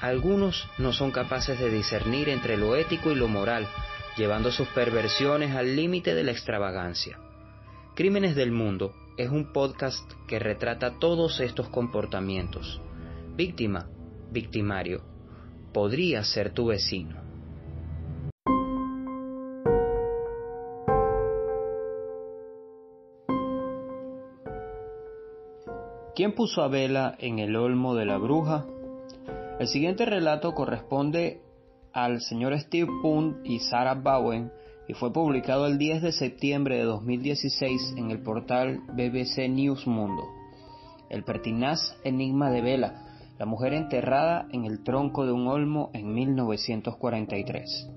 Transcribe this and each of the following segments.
Algunos no son capaces de discernir entre lo ético y lo moral, llevando sus perversiones al límite de la extravagancia. Crímenes del Mundo es un podcast que retrata todos estos comportamientos. Víctima, victimario, podría ser tu vecino. ¿Quién puso a Vela en el olmo de la bruja? El siguiente relato corresponde al señor Steve Punt y Sarah Bowen y fue publicado el 10 de septiembre de 2016 en el portal BBC News Mundo. El pertinaz enigma de Vela, la mujer enterrada en el tronco de un olmo en 1943.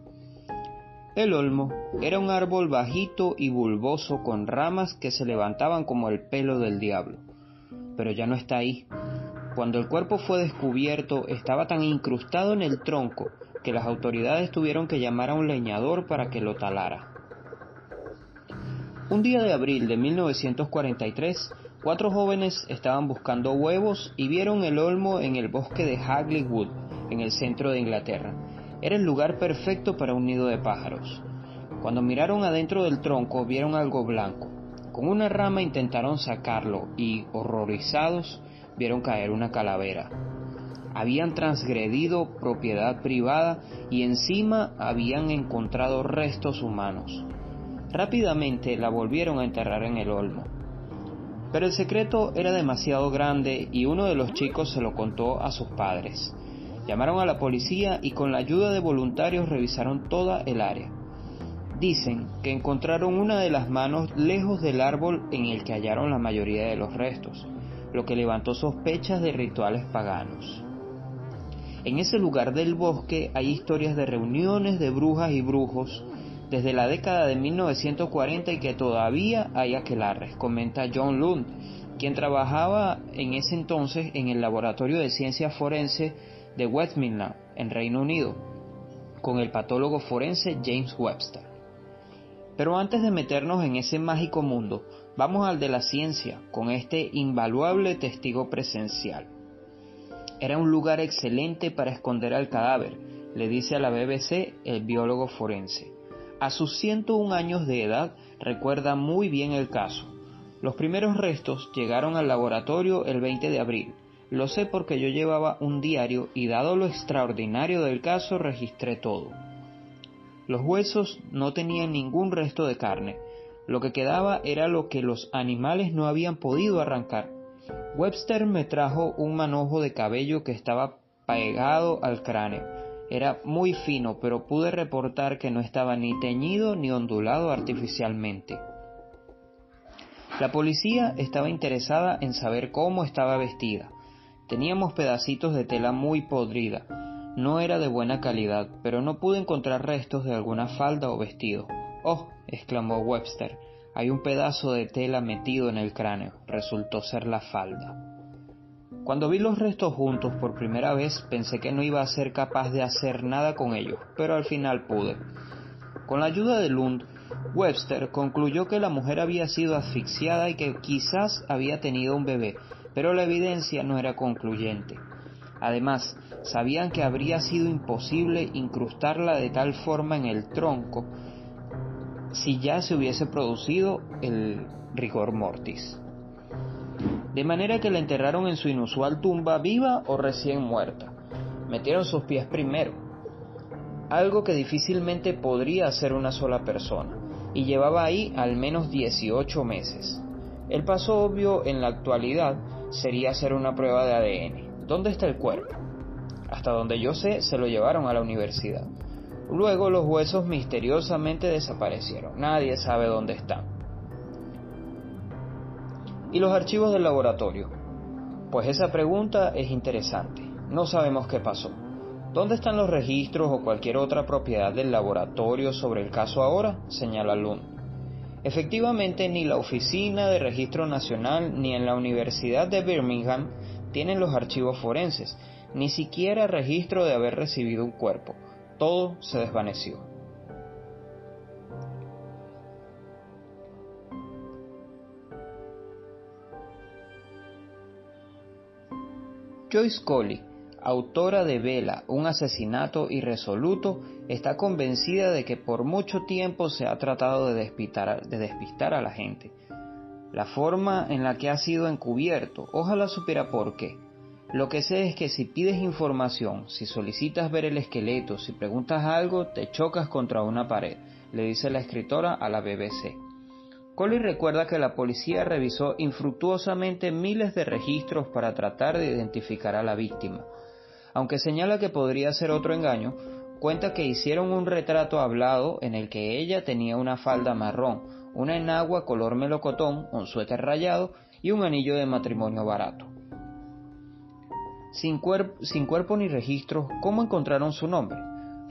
El olmo era un árbol bajito y bulboso con ramas que se levantaban como el pelo del diablo pero ya no está ahí. Cuando el cuerpo fue descubierto estaba tan incrustado en el tronco que las autoridades tuvieron que llamar a un leñador para que lo talara. Un día de abril de 1943, cuatro jóvenes estaban buscando huevos y vieron el olmo en el bosque de Hagley Wood, en el centro de Inglaterra. Era el lugar perfecto para un nido de pájaros. Cuando miraron adentro del tronco vieron algo blanco. Con una rama intentaron sacarlo y, horrorizados, vieron caer una calavera. Habían transgredido propiedad privada y encima habían encontrado restos humanos. Rápidamente la volvieron a enterrar en el olmo. Pero el secreto era demasiado grande y uno de los chicos se lo contó a sus padres. Llamaron a la policía y con la ayuda de voluntarios revisaron toda el área. Dicen que encontraron una de las manos lejos del árbol en el que hallaron la mayoría de los restos, lo que levantó sospechas de rituales paganos. En ese lugar del bosque hay historias de reuniones de brujas y brujos desde la década de 1940 y que todavía hay aquelarres, comenta John Lund, quien trabajaba en ese entonces en el Laboratorio de Ciencia Forense de Westminster, en Reino Unido, con el patólogo forense James Webster. Pero antes de meternos en ese mágico mundo, vamos al de la ciencia, con este invaluable testigo presencial. Era un lugar excelente para esconder al cadáver, le dice a la BBC el biólogo forense. A sus 101 años de edad recuerda muy bien el caso. Los primeros restos llegaron al laboratorio el 20 de abril. Lo sé porque yo llevaba un diario y dado lo extraordinario del caso registré todo. Los huesos no tenían ningún resto de carne. Lo que quedaba era lo que los animales no habían podido arrancar. Webster me trajo un manojo de cabello que estaba pegado al cráneo. Era muy fino, pero pude reportar que no estaba ni teñido ni ondulado artificialmente. La policía estaba interesada en saber cómo estaba vestida. Teníamos pedacitos de tela muy podrida, no era de buena calidad, pero no pude encontrar restos de alguna falda o vestido. Oh, exclamó Webster, hay un pedazo de tela metido en el cráneo. Resultó ser la falda. Cuando vi los restos juntos por primera vez pensé que no iba a ser capaz de hacer nada con ellos, pero al final pude. Con la ayuda de Lund, Webster concluyó que la mujer había sido asfixiada y que quizás había tenido un bebé, pero la evidencia no era concluyente. Además, sabían que habría sido imposible incrustarla de tal forma en el tronco si ya se hubiese producido el rigor mortis. De manera que la enterraron en su inusual tumba viva o recién muerta. Metieron sus pies primero, algo que difícilmente podría hacer una sola persona, y llevaba ahí al menos 18 meses. El paso obvio en la actualidad sería hacer una prueba de ADN. ¿Dónde está el cuerpo? Hasta donde yo sé, se lo llevaron a la universidad. Luego los huesos misteriosamente desaparecieron. Nadie sabe dónde están. ¿Y los archivos del laboratorio? Pues esa pregunta es interesante. No sabemos qué pasó. ¿Dónde están los registros o cualquier otra propiedad del laboratorio sobre el caso ahora? señala Lund. Efectivamente, ni la Oficina de Registro Nacional ni en la Universidad de Birmingham tienen los archivos forenses, ni siquiera registro de haber recibido un cuerpo. Todo se desvaneció. Joyce Colley autora de Vela, un asesinato irresoluto, está convencida de que por mucho tiempo se ha tratado de despistar, de despistar a la gente. La forma en la que ha sido encubierto, ojalá supiera por qué. Lo que sé es que si pides información, si solicitas ver el esqueleto, si preguntas algo, te chocas contra una pared, le dice la escritora a la BBC. Coley recuerda que la policía revisó infructuosamente miles de registros para tratar de identificar a la víctima, aunque señala que podría ser otro engaño, cuenta que hicieron un retrato hablado en el que ella tenía una falda marrón, una enagua color melocotón, un suéter rayado y un anillo de matrimonio barato. Sin, cuerpo ni registro, ¿cómo encontraron su nombre?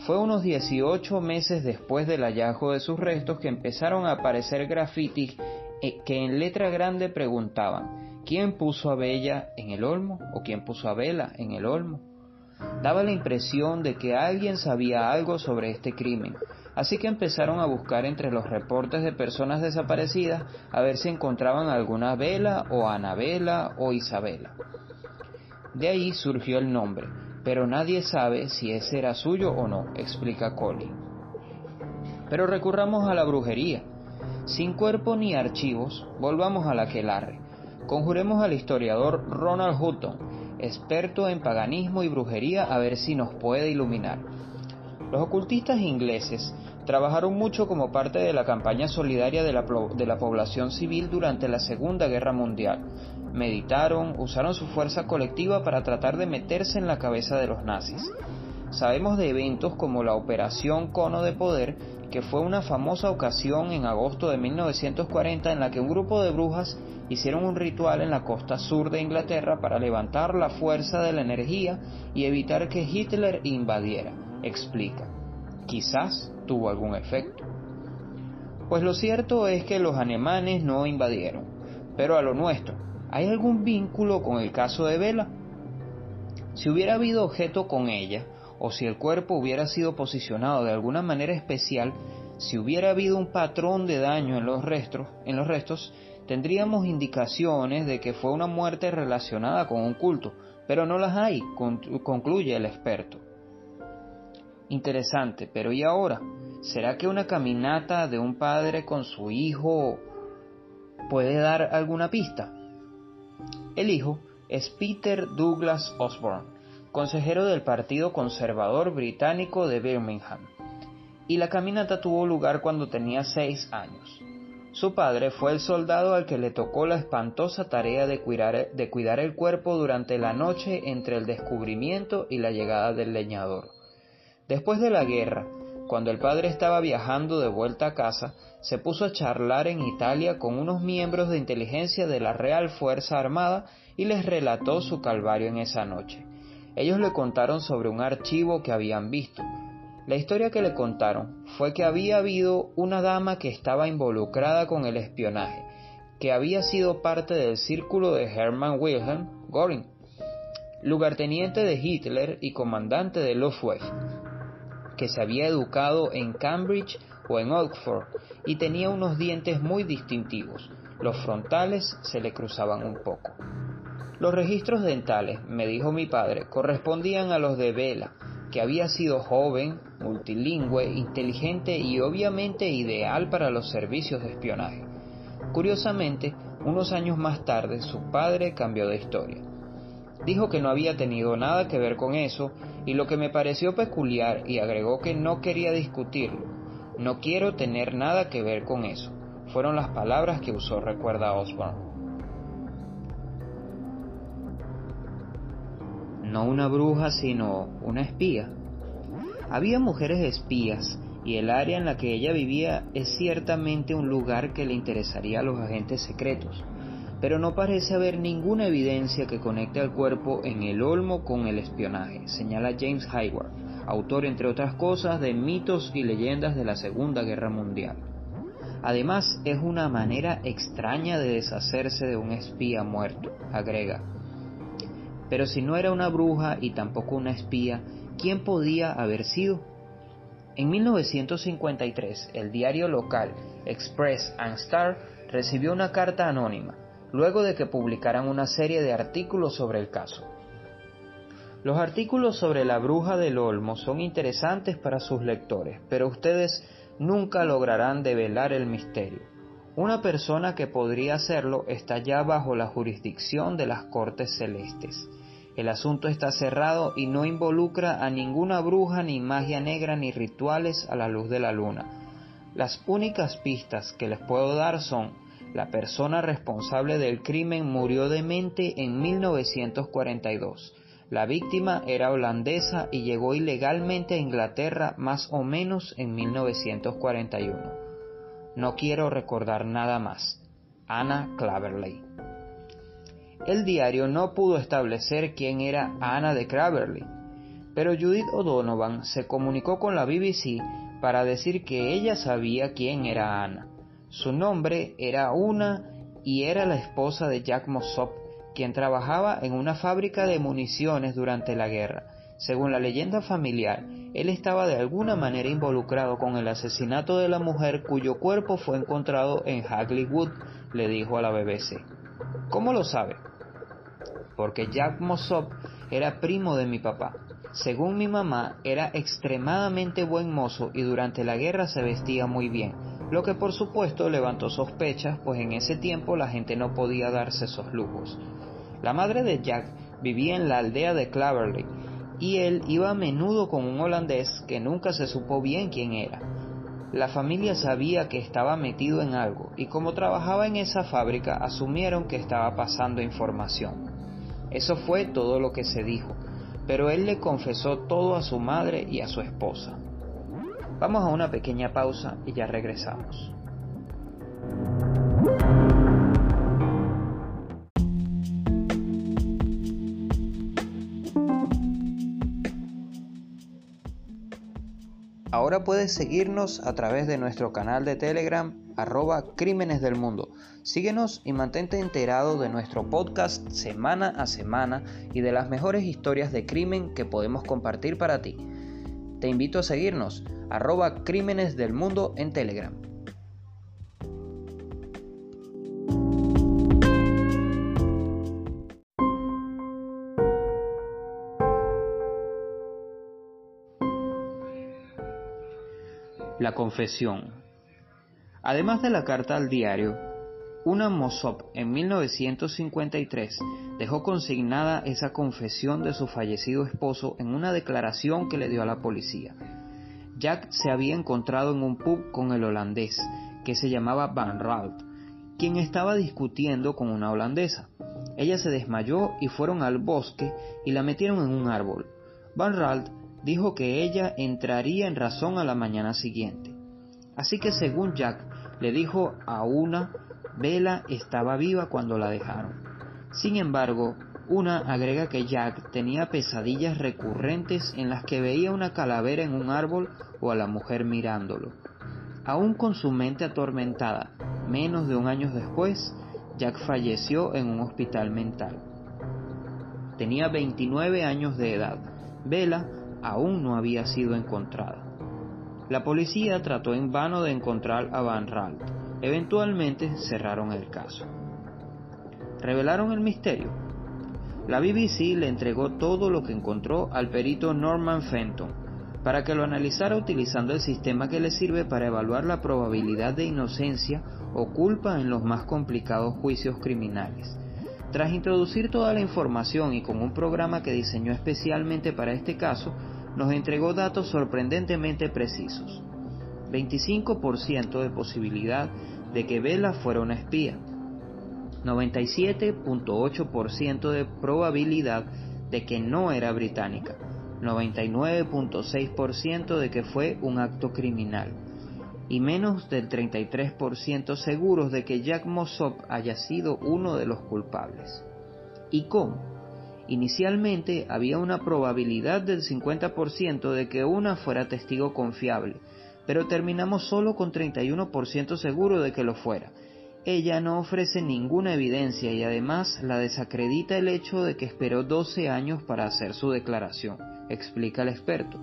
Fue unos 18 meses después del hallazgo de sus restos que empezaron a aparecer grafitis eh, que en letra grande preguntaban ¿Quién puso a Bella en el olmo? ¿O quién puso a Vela en el olmo? Daba la impresión de que alguien sabía algo sobre este crimen, así que empezaron a buscar entre los reportes de personas desaparecidas a ver si encontraban alguna Vela o Anabela o Isabela. De ahí surgió el nombre, pero nadie sabe si ese era suyo o no, explica Colin. Pero recurramos a la brujería. Sin cuerpo ni archivos, volvamos a la aquelarre. Conjuremos al historiador Ronald Hutton, experto en paganismo y brujería, a ver si nos puede iluminar. Los ocultistas ingleses trabajaron mucho como parte de la campaña solidaria de la, población civil durante la Segunda Guerra Mundial. Meditaron, usaron su fuerza colectiva para tratar de meterse en la cabeza de los nazis. Sabemos de eventos como la Operación Cono de Poder, que fue una famosa ocasión en agosto de 1940 en la que un grupo de brujas hicieron un ritual en la costa sur de Inglaterra para levantar la fuerza de la energía y evitar que Hitler invadiera, explica. Quizás tuvo algún efecto. Pues lo cierto es que los alemanes no invadieron, pero a lo nuestro, ¿hay algún vínculo con el caso de Vela? Si hubiera habido objeto con ella, o si el cuerpo hubiera sido posicionado de alguna manera especial, si hubiera habido un patrón de daño en los restos, en los restos tendríamos indicaciones de que fue una muerte relacionada con un culto, pero no las hay, concluye el experto. Interesante, pero ¿y ahora? ¿Será que una caminata de un padre con su hijo puede dar alguna pista? El hijo es Peter Douglas Osborne, consejero del Partido Conservador Británico de Birmingham, y la caminata tuvo lugar cuando tenía seis años. Su padre fue el soldado al que le tocó la espantosa tarea de cuidar, de cuidar, el cuerpo durante la noche entre el descubrimiento y la llegada del leñador. Después de la guerra, cuando el padre estaba viajando de vuelta a casa, se puso a charlar en Italia con unos miembros de inteligencia de la Real Fuerza Armada y les relató su calvario en esa noche. Ellos le contaron sobre un archivo que habían visto, la historia que le contaron fue que había habido una dama que estaba involucrada con el espionaje, que había sido parte del círculo de Hermann Wilhelm Göring, lugarteniente de Hitler y comandante de Luftwaffe, que se había educado en Cambridge o en Oxford y tenía unos dientes muy distintivos. Los frontales se le cruzaban un poco. Los registros dentales, me dijo mi padre, correspondían a los de Vela, que había sido joven, multilingüe, inteligente y obviamente ideal para los servicios de espionaje. Curiosamente, unos años más tarde su padre cambió de historia. Dijo que no había tenido nada que ver con eso y lo que me pareció peculiar y agregó que no quería discutirlo. No quiero tener nada que ver con eso. Fueron las palabras que usó, recuerda Osborne. No una bruja, sino una espía. Había mujeres espías, y el área en la que ella vivía es ciertamente un lugar que le interesaría a los agentes secretos. Pero no parece haber ninguna evidencia que conecte al cuerpo en el olmo con el espionaje, señala James Hayward, autor entre otras cosas de mitos y leyendas de la Segunda Guerra Mundial. Además, es una manera extraña de deshacerse de un espía muerto, agrega. Pero si no era una bruja y tampoco una espía, ¿quién podía haber sido? En 1953, el diario local Express and Star recibió una carta anónima, luego de que publicaran una serie de artículos sobre el caso. Los artículos sobre la bruja del Olmo son interesantes para sus lectores, pero ustedes nunca lograrán develar el misterio. Una persona que podría hacerlo está ya bajo la jurisdicción de las Cortes Celestes. El asunto está cerrado y no involucra a ninguna bruja, ni magia negra, ni rituales a la luz de la luna. Las únicas pistas que les puedo dar son la persona responsable del crimen murió demente en 1942. La víctima era holandesa y llegó ilegalmente a Inglaterra más o menos en 1941. No quiero recordar nada más. Anna Claverley. El diario no pudo establecer quién era Anna de Craverley, pero Judith O'Donovan se comunicó con la BBC para decir que ella sabía quién era Anna. Su nombre era Una y era la esposa de Jack Mossop, quien trabajaba en una fábrica de municiones durante la guerra. Según la leyenda familiar, él estaba de alguna manera involucrado con el asesinato de la mujer cuyo cuerpo fue encontrado en Hagley Wood, le dijo a la BBC. ¿Cómo lo sabe? porque Jack Mossop era primo de mi papá. Según mi mamá, era extremadamente buen mozo y durante la guerra se vestía muy bien, lo que por supuesto levantó sospechas, pues en ese tiempo la gente no podía darse esos lujos. La madre de Jack vivía en la aldea de Claverley y él iba a menudo con un holandés que nunca se supo bien quién era. La familia sabía que estaba metido en algo y como trabajaba en esa fábrica asumieron que estaba pasando información. Eso fue todo lo que se dijo, pero él le confesó todo a su madre y a su esposa. Vamos a una pequeña pausa y ya regresamos. Ahora puedes seguirnos a través de nuestro canal de Telegram arroba Crímenes del Mundo. Síguenos y mantente enterado de nuestro podcast semana a semana y de las mejores historias de crimen que podemos compartir para ti. Te invito a seguirnos arroba Crímenes del Mundo en Telegram. La confesión. Además de la carta al diario, una Mossop en 1953 dejó consignada esa confesión de su fallecido esposo en una declaración que le dio a la policía. Jack se había encontrado en un pub con el holandés, que se llamaba Van Ralt, quien estaba discutiendo con una holandesa. Ella se desmayó y fueron al bosque y la metieron en un árbol. Van Ralt dijo que ella entraría en razón a la mañana siguiente. Así que según Jack, le dijo a una, Vela estaba viva cuando la dejaron. Sin embargo, una agrega que Jack tenía pesadillas recurrentes en las que veía una calavera en un árbol o a la mujer mirándolo. Aún con su mente atormentada, menos de un año después, Jack falleció en un hospital mental. Tenía 29 años de edad. Vela aún no había sido encontrada. La policía trató en vano de encontrar a Van Ralt. Eventualmente cerraron el caso. ¿Revelaron el misterio? La BBC le entregó todo lo que encontró al perito Norman Fenton para que lo analizara utilizando el sistema que le sirve para evaluar la probabilidad de inocencia o culpa en los más complicados juicios criminales. Tras introducir toda la información y con un programa que diseñó especialmente para este caso, nos entregó datos sorprendentemente precisos. 25% de posibilidad de que Vela fuera una espía. 97.8% de probabilidad de que no era británica. 99.6% de que fue un acto criminal y menos del 33% seguros de que Jack Mossop haya sido uno de los culpables. ¿Y cómo? Inicialmente había una probabilidad del 50% de que una fuera testigo confiable, pero terminamos solo con 31% seguro de que lo fuera. Ella no ofrece ninguna evidencia y además la desacredita el hecho de que esperó 12 años para hacer su declaración, explica el experto.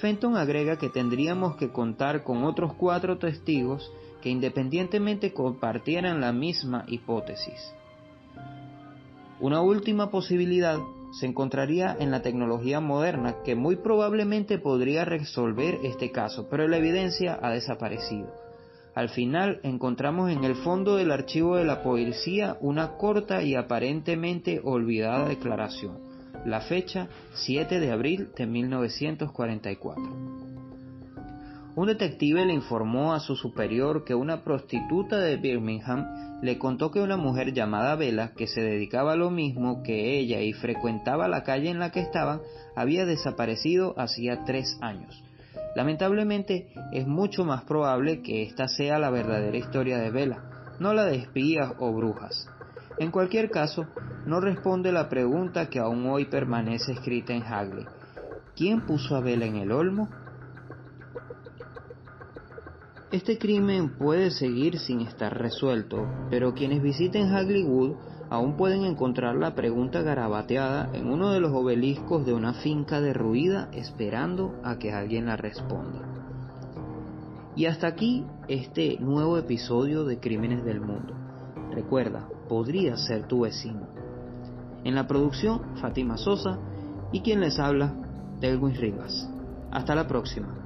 Fenton agrega que tendríamos que contar con otros cuatro testigos que independientemente compartieran la misma hipótesis. Una última posibilidad se encontraría en la tecnología moderna que muy probablemente podría resolver este caso, pero la evidencia ha desaparecido. Al final encontramos en el fondo del archivo de la policía una corta y aparentemente olvidada declaración la fecha 7 de abril de 1944. Un detective le informó a su superior que una prostituta de Birmingham le contó que una mujer llamada Bella, que se dedicaba a lo mismo que ella y frecuentaba la calle en la que estaban, había desaparecido hacía tres años. Lamentablemente, es mucho más probable que esta sea la verdadera historia de Bella, no la de espías o brujas. En cualquier caso, no responde la pregunta que aún hoy permanece escrita en Hagley. ¿Quién puso a Bella en el olmo? Este crimen puede seguir sin estar resuelto, pero quienes visiten Hagley Wood aún pueden encontrar la pregunta garabateada en uno de los obeliscos de una finca derruida esperando a que alguien la responda. Y hasta aquí este nuevo episodio de Crímenes del Mundo. Recuerda, podría ser tu vecino. En la producción, Fátima Sosa y quien les habla, Delwin Rivas. Hasta la próxima.